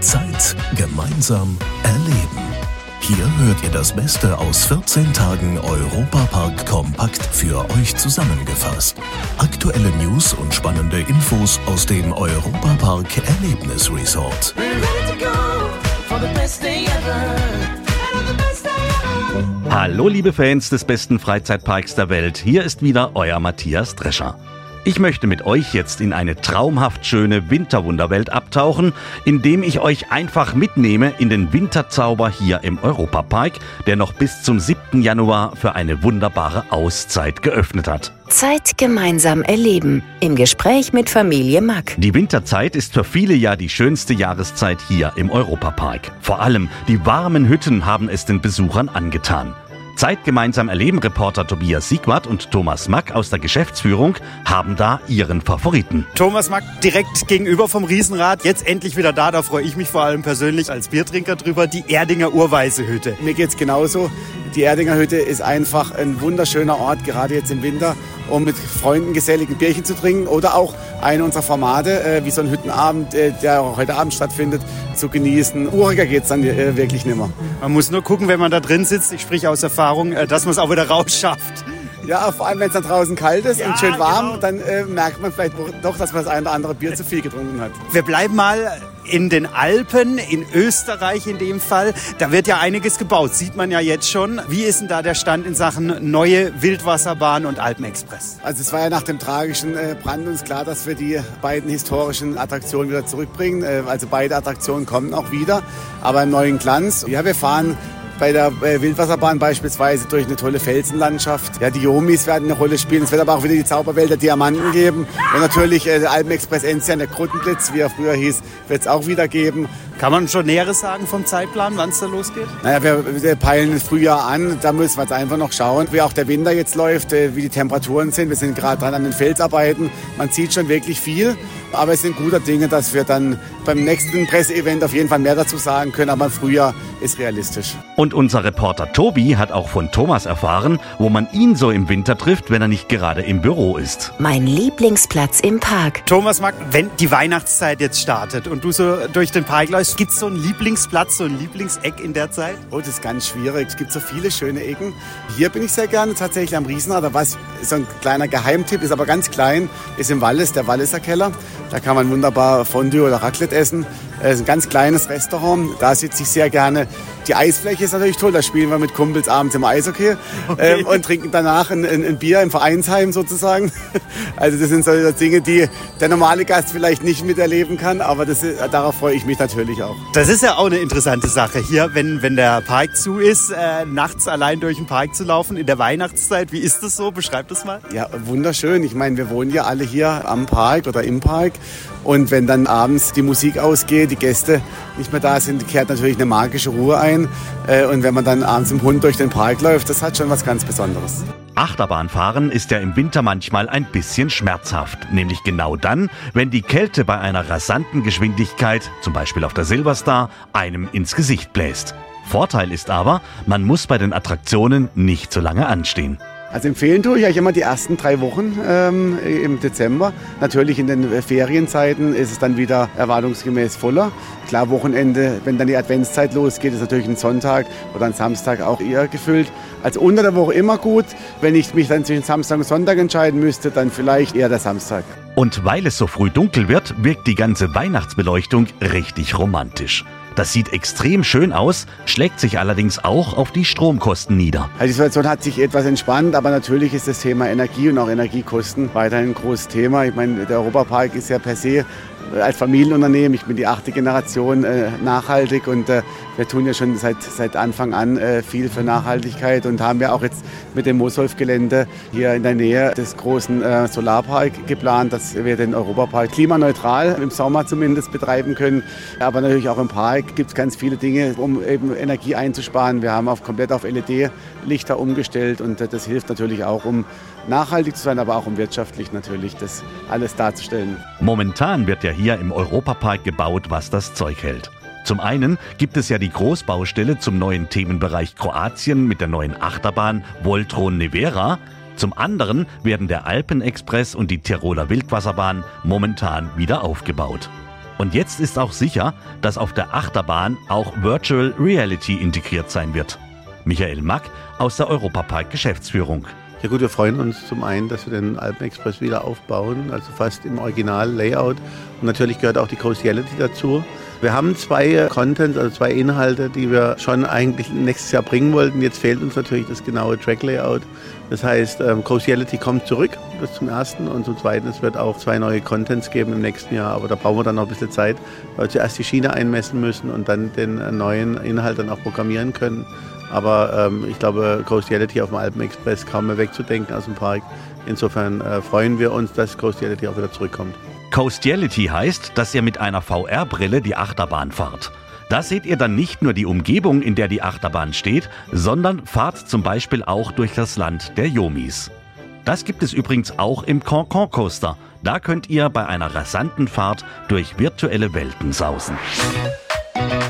Zeit gemeinsam erleben. Hier hört ihr das Beste aus 14 Tagen Europapark kompakt für euch zusammengefasst. Aktuelle News und spannende Infos aus dem Europapark Erlebnis Resort. Hallo liebe Fans des besten Freizeitparks der Welt, hier ist wieder euer Matthias Drescher. Ich möchte mit euch jetzt in eine traumhaft schöne Winterwunderwelt abtauchen, indem ich euch einfach mitnehme in den Winterzauber hier im Europapark, der noch bis zum 7. Januar für eine wunderbare Auszeit geöffnet hat. Zeit gemeinsam erleben. Im Gespräch mit Familie Mack. Die Winterzeit ist für viele ja die schönste Jahreszeit hier im Europapark. Vor allem die warmen Hütten haben es den Besuchern angetan. Zeit gemeinsam erleben Reporter Tobias Siegwart und Thomas Mack aus der Geschäftsführung haben da ihren Favoriten. Thomas Mack direkt gegenüber vom Riesenrad, jetzt endlich wieder da, da freue ich mich vor allem persönlich als Biertrinker drüber, die Erdinger Urweise Hütte. Mir geht's genauso. Die Erdinger Hütte ist einfach ein wunderschöner Ort, gerade jetzt im Winter, um mit Freunden geselligen Bierchen zu trinken oder auch eine unserer Formate, äh, wie so ein Hüttenabend, äh, der auch heute Abend stattfindet, zu genießen. Uriger geht's dann äh, wirklich nimmer. Man muss nur gucken, wenn man da drin sitzt, ich spreche aus Erfahrung, äh, dass man es auch wieder rausschafft. Ja, vor allem wenn es dann draußen kalt ist Ja, und schön warm, genau. dann äh, merkt man vielleicht doch, dass man das eine oder andere Bier zu viel getrunken hat. Wir bleiben mal in den Alpen, in Österreich in dem Fall. Da wird ja einiges gebaut, sieht man ja jetzt schon. Wie ist denn da der Stand in Sachen neue Wildwasserbahn und Alpenexpress? Also es war ja nach dem tragischen äh, Brand uns klar, dass wir die beiden historischen Attraktionen wieder zurückbringen. Äh, Also beide Attraktionen kommen auch wieder, aber im neuen Glanz. Ja, wir fahren bei der äh, Wildwasserbahn beispielsweise durch eine tolle Felsenlandschaft. Ja, die Jomis werden eine Rolle spielen. Es wird aber auch wieder die Zauberwelt der Diamanten geben. Und natürlich äh, der Alpenexpress Enzian, der Kruttenblitz, wie er früher hieß, wird es auch wieder geben. Kann man schon Näheres sagen vom Zeitplan, wann es da losgeht? Naja, wir, wir peilen das Frühjahr an. Da müssen wir jetzt einfach noch schauen, wie auch der Winter jetzt läuft, äh, wie die Temperaturen sind. Wir sind gerade dran an den Felsarbeiten. Man sieht schon wirklich viel. Aber es sind guter Dinge, dass wir dann beim nächsten Presseevent auf jeden Fall mehr dazu sagen können. Aber im Frühjahr ist realistisch. Und unser Reporter Tobi hat auch von Thomas erfahren, wo man ihn so im Winter trifft, wenn er nicht gerade im Büro ist. Mein Lieblingsplatz im Park. Thomas Mack, wenn die Weihnachtszeit jetzt startet und du so durch den Park läufst, gibt es so einen Lieblingsplatz, so ein Lieblingseck in der Zeit? Oh, das ist ganz schwierig. Es gibt so viele schöne Ecken. Hier bin ich sehr gerne tatsächlich am Riesenrad. Was so ein kleiner Geheimtipp, ist aber ganz klein, ist im Wallis, der Walliser Keller. Da kann man wunderbar Fondue oder Raclette essen. Es ist ein ganz kleines Restaurant. Da sitze ich sehr gerne. Die Eisfläche ist natürlich toll. Da spielen wir mit Kumpels abends im Eishockey ähm, und trinken danach ein, ein, ein Bier im Vereinsheim sozusagen. Also das sind so Dinge, die der normale Gast vielleicht nicht miterleben kann. Aber das darauf freue ich mich natürlich auch. Das ist ja auch eine interessante Sache hier, wenn, wenn der Park zu ist, äh, nachts allein durch den Park zu laufen in der Weihnachtszeit. Wie ist das so? Beschreib das mal. Ja, wunderschön. Ich meine, wir wohnen ja alle hier am Park oder im Park. Und wenn dann abends die Musik ausgeht, die Gäste nicht mehr da sind, kehrt natürlich eine magische Ruhe ein. Äh, Und wenn man dann abends im Hund durch den Park läuft, das hat schon was ganz Besonderes. Achterbahnfahren ist ja im Winter manchmal ein bisschen schmerzhaft, nämlich genau dann, wenn die Kälte bei einer rasanten Geschwindigkeit, zum Beispiel auf der Silverstar, einem ins Gesicht bläst. Vorteil ist aber, man muss bei den Attraktionen nicht so lange anstehen. Also empfehlen tue ich euch immer die ersten drei Wochen ähm, im Dezember. Natürlich in den Ferienzeiten ist es dann wieder erwartungsgemäß voller. Klar, Wochenende, wenn dann die Adventszeit losgeht, ist natürlich ein Sonntag oder ein Samstag auch eher gefüllt. Also unter der Woche immer gut. Wenn ich mich dann zwischen Samstag und Sonntag entscheiden müsste, dann vielleicht eher der Samstag. Und weil es so früh dunkel wird, wirkt die ganze Weihnachtsbeleuchtung richtig romantisch. Das sieht extrem schön aus, schlägt sich allerdings auch auf die Stromkosten nieder. Also die Situation hat sich etwas entspannt, aber natürlich ist das Thema Energie und auch Energiekosten weiterhin ein großes Thema. Ich meine, der Europapark ist ja per se als Familienunternehmen, ich bin die achte Generation äh, nachhaltig und äh, wir tun ja schon seit, seit Anfang an äh, viel für Nachhaltigkeit und haben ja auch jetzt mit dem Moosholf-Gelände hier in der Nähe des großen äh, Solarpark geplant, dass wir den Europapark klimaneutral im Sommer zumindest betreiben können. Aber natürlich auch im Park gibt es ganz viele Dinge, um eben Energie einzusparen. Wir haben auf, komplett auf LED-Lichter umgestellt und äh, das hilft natürlich auch, um nachhaltig zu sein, aber auch um wirtschaftlich natürlich das alles darzustellen. Momentan wird ja hier im Europapark gebaut, was das Zeug hält. Zum einen gibt es ja die Großbaustelle zum neuen Themenbereich Kroatien mit der neuen Achterbahn Voltron Nevera. Zum anderen werden der Alpenexpress und die Tiroler Wildwasserbahn momentan wieder aufgebaut. Und jetzt ist auch sicher, dass auf der Achterbahn auch Virtual Reality integriert sein wird. Michael Mack aus der Europapark Geschäftsführung. Ja gut, wir freuen uns zum einen, dass wir den Alpenexpress wieder aufbauen, also fast im Original-Layout. Und natürlich gehört auch die Coastiality dazu. Wir haben zwei Contents, also zwei Inhalte, die wir schon eigentlich nächstes Jahr bringen wollten. Jetzt fehlt uns natürlich das genaue Track-Layout. Das heißt, ähm, Coastiality kommt zurück, das zum ersten. Und zum zweiten, es wird auch zwei neue Contents geben im nächsten Jahr. Aber da brauchen wir dann noch ein bisschen Zeit, weil wir zuerst die Schiene einmessen müssen und dann den äh, neuen Inhalt dann auch programmieren können. Aber ähm, ich glaube, Coastiality auf dem Alpenexpress kaum mehr wegzudenken aus dem Park. Insofern äh, freuen wir uns, dass Coastiality auch wieder zurückkommt. Coastiality heißt, dass ihr mit einer VR-Brille die Achterbahn fahrt. Da seht ihr dann nicht nur die Umgebung, in der die Achterbahn steht, sondern fahrt zum Beispiel auch durch das Land der Yomis. Das gibt es übrigens auch im Concon Coaster. Da könnt ihr bei einer rasanten Fahrt durch virtuelle Welten sausen.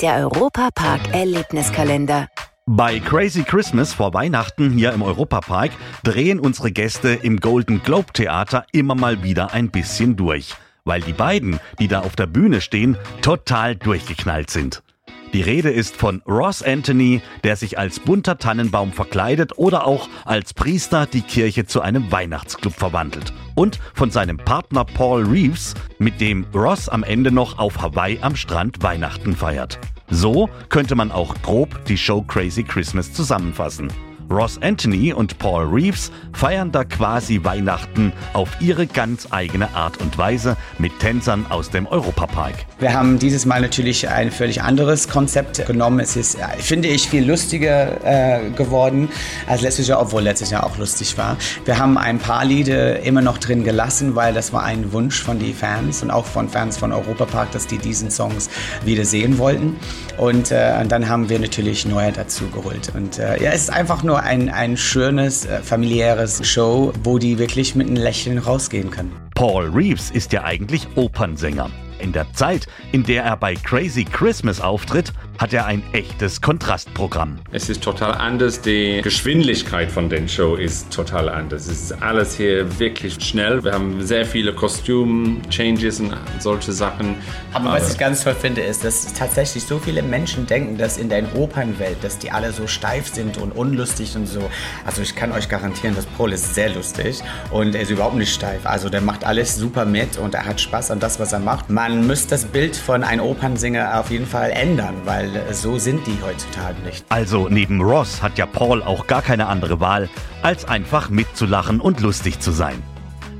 Der Europapark Erlebniskalender. Bei Crazy Christmas vor Weihnachten hier im Europapark drehen unsere Gäste im Golden Globe Theater immer mal wieder ein bisschen durch, weil die beiden, die da auf der Bühne stehen, total durchgeknallt sind. Die Rede ist von Ross Anthony, der sich als bunter Tannenbaum verkleidet oder auch als Priester die Kirche zu einem Weihnachtsclub verwandelt. Und von seinem Partner Paul Reeves, mit dem Ross am Ende noch auf Hawaii am Strand Weihnachten feiert. So könnte man auch grob die Show Crazy Christmas zusammenfassen. Ross Anthony und Paul Reeves feiern da quasi Weihnachten auf ihre ganz eigene Art und Weise mit Tänzern aus dem Europapark. Wir haben dieses Mal natürlich ein völlig anderes Konzept genommen. Es ist, finde ich, viel lustiger äh, geworden als letztes Jahr, obwohl letztes Jahr auch lustig war. Wir haben ein paar Lieder immer noch drin gelassen, weil das war ein Wunsch von den Fans und auch von Fans von Europapark, dass die diesen Songs wieder sehen wollten. Und, äh, und dann haben wir natürlich neue dazu geholt. Und äh, ja, es ist einfach nur ein, ein schönes, äh, familiäres Show, wo die wirklich mit einem Lächeln rausgehen können. Paul Reeves ist ja eigentlich Opernsänger. In der Zeit, in der er bei Crazy Christmas auftritt, hat er ein echtes Kontrastprogramm. Es ist total anders. Die Geschwindigkeit von den Show ist total anders. Es ist alles hier wirklich schnell. Wir haben sehr viele Kostüm-Changes und solche Sachen. Aber was ich ganz toll finde, ist, dass tatsächlich so viele Menschen denken, dass in der Opernwelt, dass die alle so steif sind und unlustig und so. Also ich kann euch garantieren, dass Paul ist sehr lustig und er ist überhaupt nicht steif. Also der macht alles super mit und er hat Spaß an das, was er macht. Man müsste das Bild von einem Opernsänger auf jeden Fall ändern, weil so sind die heutzutage nicht. Also neben Ross hat ja Paul auch gar keine andere Wahl, als einfach mitzulachen und lustig zu sein.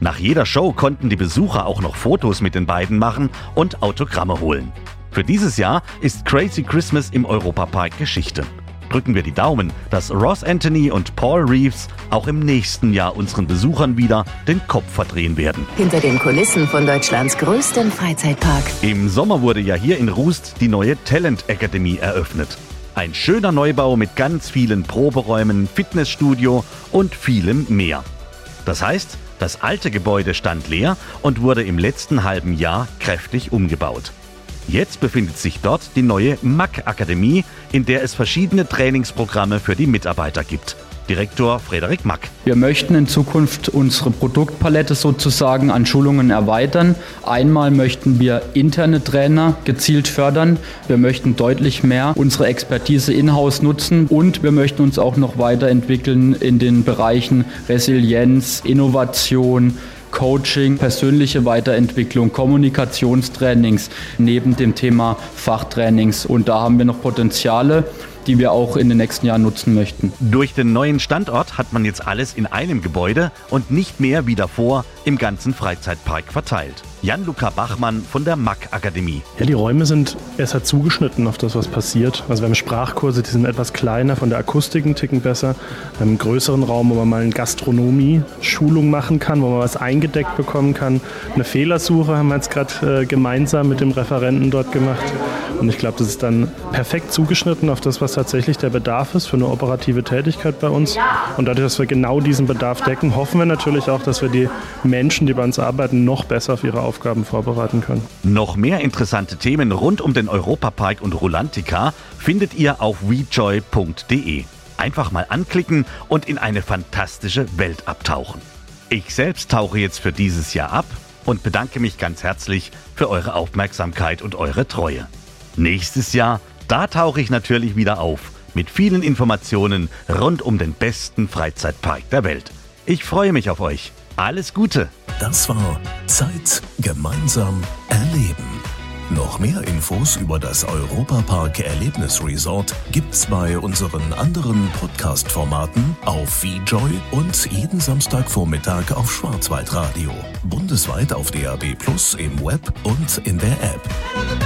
Nach jeder Show konnten die Besucher auch noch Fotos mit den beiden machen und Autogramme holen. Für dieses Jahr ist Crazy Christmas im Europapark Geschichte. Drücken wir die Daumen, dass Ross Anthony und Paul Reeves auch im nächsten Jahr unseren Besuchern wieder den Kopf verdrehen werden. Hinter den Kulissen von Deutschlands größtem Freizeitpark. Im Sommer wurde ja hier in Rust die neue Talent Academy eröffnet. Ein schöner Neubau mit ganz vielen Proberäumen, Fitnessstudio und vielem mehr. Das heißt, das alte Gebäude stand leer und wurde im letzten halben Jahr kräftig umgebaut. Jetzt befindet sich dort die neue MAC-Akademie, in der es verschiedene Trainingsprogramme für die Mitarbeiter gibt. Direktor Frederik Mack. Wir möchten in Zukunft unsere Produktpalette sozusagen an Schulungen erweitern. Einmal möchten wir interne Trainer gezielt fördern. Wir möchten deutlich mehr unsere Expertise in-house nutzen und wir möchten uns auch noch weiterentwickeln in den Bereichen Resilienz, Innovation, Coaching, persönliche Weiterentwicklung, Kommunikationstrainings neben dem Thema Fachtrainings. Und da haben wir noch Potenziale die wir auch in den nächsten Jahren nutzen möchten. Durch den neuen Standort hat man jetzt alles in einem Gebäude und nicht mehr wie davor im ganzen Freizeitpark verteilt. Jan-Luca Bachmann von der MAC Akademie. Ja, die Räume sind besser zugeschnitten auf das, was passiert. Also wir haben Sprachkurse, die sind etwas kleiner, von der Akustik ein Ticken besser. Wir haben einen größeren Raum, wo man mal eine Gastronomie-Schulung machen kann, wo man was eingedeckt bekommen kann. Eine Fehlersuche haben wir jetzt gerade äh, gemeinsam mit dem Referenten dort gemacht. Und ich glaube, das ist dann perfekt zugeschnitten auf das, was tatsächlich der Bedarf ist für eine operative Tätigkeit bei uns. Und dadurch, dass wir genau diesen Bedarf decken, hoffen wir natürlich auch, dass wir die Menschen, die bei uns arbeiten, noch besser auf ihre Aufgaben vorbereiten können. Noch mehr interessante Themen rund um den Europapark und Rulantica findet ihr auf wejoy.de. Einfach mal anklicken und in eine fantastische Welt abtauchen. Ich selbst tauche jetzt für dieses Jahr ab und bedanke mich ganz herzlich für eure Aufmerksamkeit und eure Treue. Nächstes Jahr, da tauche ich natürlich wieder auf mit vielen Informationen rund um den besten Freizeitpark der Welt. Ich freue mich auf euch. Alles Gute. Das war Zeit gemeinsam erleben. Noch mehr Infos über das Europapark Erlebnis Resort gibt's bei unseren anderen Podcast-Formaten auf VJoy und jeden Samstagvormittag auf Schwarzwaldradio. Bundesweit auf DAB Plus im Web und in der App.